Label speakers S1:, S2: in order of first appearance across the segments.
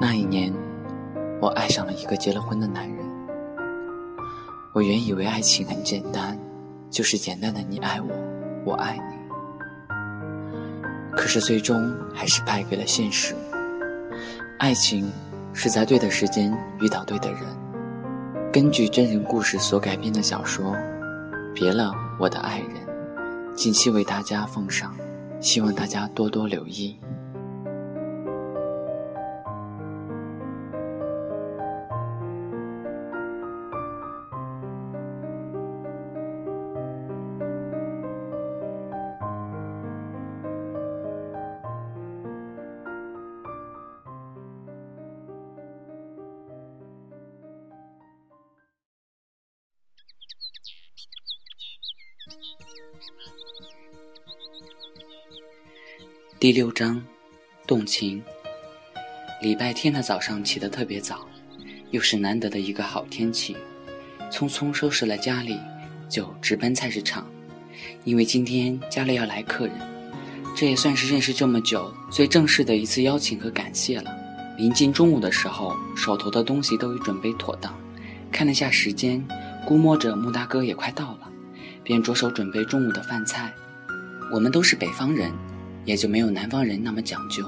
S1: 那一年，我爱上了一个结了婚的男人。我原以为爱情很简单，就是简单的你爱我，我爱你。可是最终还是败给了现实。爱情是在对的时间遇到对的人。根据真人故事所改编的小说《别了我的爱人》，近期为大家奉上，希望大家多多留意。第六章，动情。礼拜天的早上起得特别早，又是难得的一个好天气，匆匆收拾了家里，就直奔菜市场。因为今天家里要来客人，这也算是认识这么久最正式的一次邀请和感谢了。临近中午的时候，手头的东西都已准备妥当，看了下时间，估摸着穆大哥也快到了，便着手准备中午的饭菜。我们都是北方人。也就没有南方人那么讲究，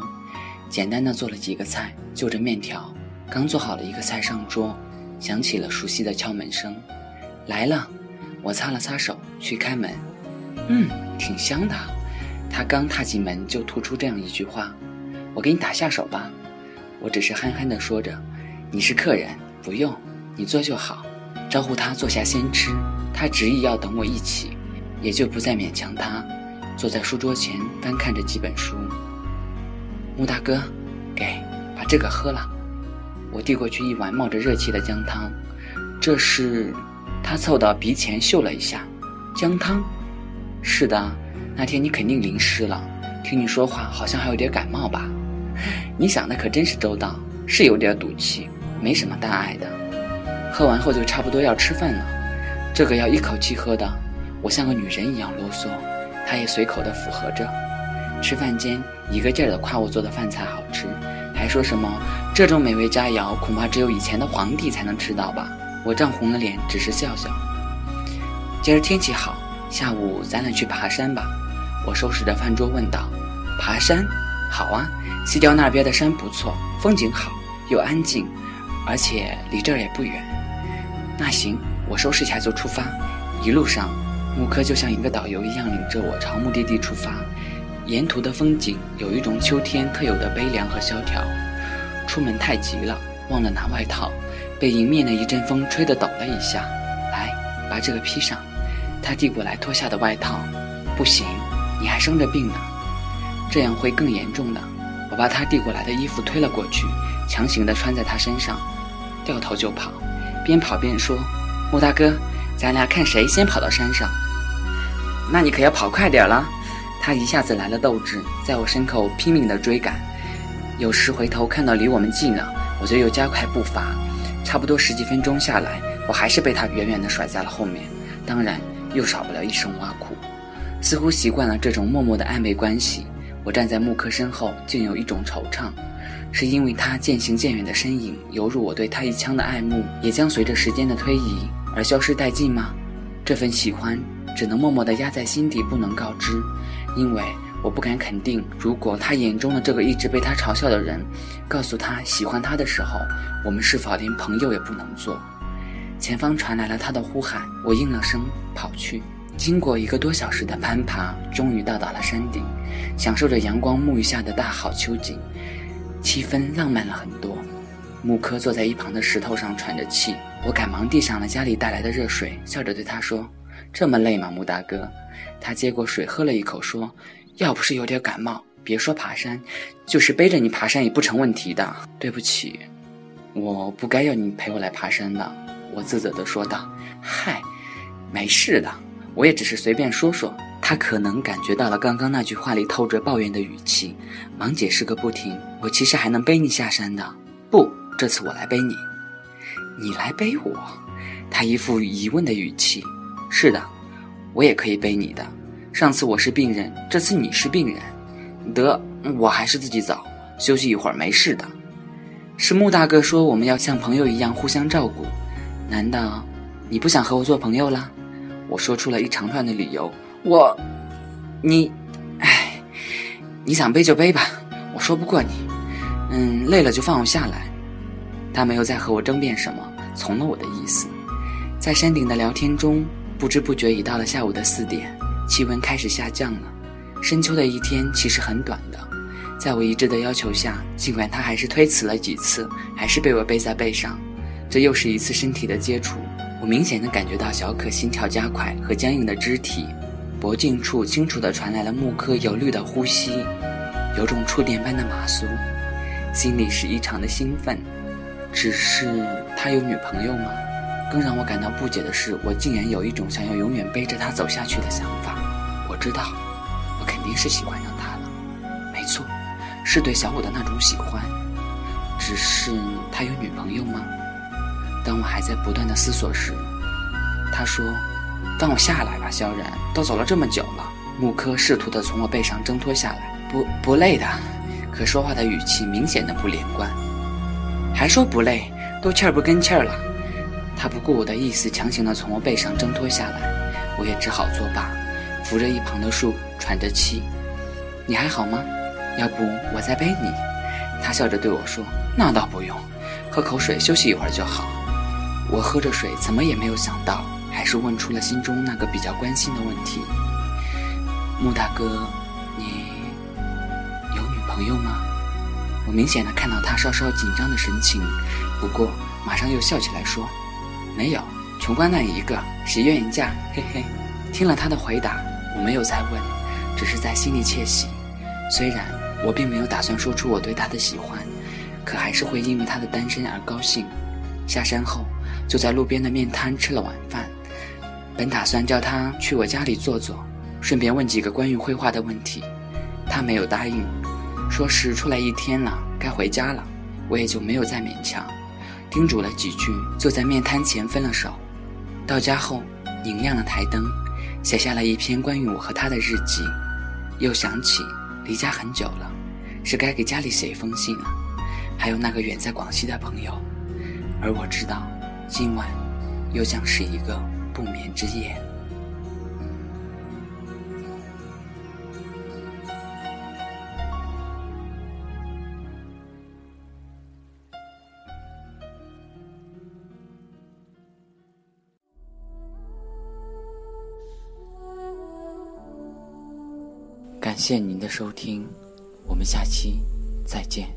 S1: 简单的做了几个菜，就着面条。刚做好了一个菜上桌，响起了熟悉的敲门声，来了。我擦了擦手去开门，嗯，挺香的。他刚踏进门就吐出这样一句话：“我给你打下手吧。”我只是憨憨的说着：“你是客人，不用，你坐就好。”招呼他坐下先吃，他执意要等我一起，也就不再勉强他。坐在书桌前翻看着几本书。穆大哥，给把这个喝了。我递过去一碗冒着热气的姜汤。这是，他凑到鼻前嗅了一下，姜汤。是的，那天你肯定淋湿了。听你说话好像还有点感冒吧？你想的可真是周到，是有点赌气，没什么大碍的。喝完后就差不多要吃饭了，这个要一口气喝的，我像个女人一样啰嗦。他也随口的附和着，吃饭间一个劲儿的夸我做的饭菜好吃，还说什么这种美味佳肴恐怕只有以前的皇帝才能吃到吧。我涨红了脸，只是笑笑。今儿天气好，下午咱俩去爬山吧。我收拾着饭桌问道：“爬山？好啊，西郊那边的山不错，风景好又安静，而且离这儿也不远。”那行，我收拾一下就出发。一路上。木柯就像一个导游一样，领着我朝目的地出发。沿途的风景有一种秋天特有的悲凉和萧条。出门太急了，忘了拿外套，被迎面的一阵风吹得抖了一下。来，把这个披上。他递过来脱下的外套。不行，你还生着病呢，这样会更严重的。我把他递过来的衣服推了过去，强行的穿在他身上，掉头就跑，边跑边说：“穆大哥。”咱俩看谁先跑到山上，那你可要跑快点了。他一下子来了斗志，在我身后拼命地追赶。有时回头看到离我们近了，我就又加快步伐。差不多十几分钟下来，我还是被他远远地甩在了后面。当然，又少不了一声挖苦。似乎习惯了这种默默的暧昧关系，我站在木柯身后，竟有一种惆怅。是因为他渐行渐远的身影，犹如我对他一腔的爱慕，也将随着时间的推移。而消失殆尽吗？这份喜欢只能默默地压在心底，不能告知，因为我不敢肯定，如果他眼中的这个一直被他嘲笑的人，告诉他喜欢他的时候，我们是否连朋友也不能做？前方传来了他的呼喊，我应了声，跑去。经过一个多小时的攀爬，终于到达了山顶，享受着阳光沐浴下的大好秋景，气氛浪漫了很多。木柯坐在一旁的石头上喘着气，我赶忙递上了家里带来的热水，笑着对他说：“这么累吗，木大哥？”他接过水喝了一口，说：“要不是有点感冒，别说爬山，就是背着你爬山也不成问题的。”对不起，我不该要你陪我来爬山的。”我自责地说道。“嗨，没事的，我也只是随便说说。”他可能感觉到了刚刚那句话里透着抱怨的语气，忙解释个不停：“我其实还能背你下山的。”不。这次我来背你，你来背我。他一副疑问的语气。是的，我也可以背你的。上次我是病人，这次你是病人。得，我还是自己走，休息一会儿，没事的。是穆大哥说我们要像朋友一样互相照顾，难道你不想和我做朋友了？我说出了一长串的理由。我，你，唉，你想背就背吧，我说不过你。嗯，累了就放我下来。他没有再和我争辩什么，从了我的意思。在山顶的聊天中，不知不觉已到了下午的四点，气温开始下降了。深秋的一天其实很短的。在我一致的要求下，尽管他还是推辞了几次，还是被我背在背上。这又是一次身体的接触，我明显的感觉到小可心跳加快和僵硬的肢体，脖颈处清楚的传来了木刻有律的呼吸，有种触电般的麻酥，心里是异常的兴奋。只是他有女朋友吗？更让我感到不解的是，我竟然有一种想要永远背着他走下去的想法。我知道，我肯定是喜欢上他了，没错。是对小五的那种喜欢，只是他有女朋友吗？当我还在不断的思索时，他说：“放我下来吧，萧然，都走了这么久了。”木柯试图的从我背上挣脱下来，不不累的，可说话的语气明显的不连贯，还说不累，都气儿不跟气儿了。他不顾我的意思，强行的从我背上挣脱下来，我也只好作罢，扶着一旁的树喘着气。你还好吗？要不我再背你？他笑着对我说：“那倒不用，喝口水休息一会儿就好。”我喝着水，怎么也没有想到，还是问出了心中那个比较关心的问题：“穆大哥，你有女朋友吗？”我明显的看到他稍稍紧张的神情，不过马上又笑起来说：“没有，穷光蛋一个，谁愿意嫁？”嘿嘿。听了他的回答，我没有再问，只是在心里窃喜。虽然我并没有打算说出我对他的喜欢，可还是会因为他的单身而高兴。下山后，就在路边的面摊吃了晚饭。本打算叫他去我家里坐坐，顺便问几个关于绘画的问题，他没有答应，说是出来一天了，该回家了。我也就没有再勉强，叮嘱了几句，就在面摊前分了手。到家后，拧亮了台灯，写下了一篇关于我和他的日记，又想起。离家很久了，是该给家里写一封信了。还有那个远在广西的朋友，而我知道，今晚又将是一个不眠之夜。感谢您的收听，我们下期再见。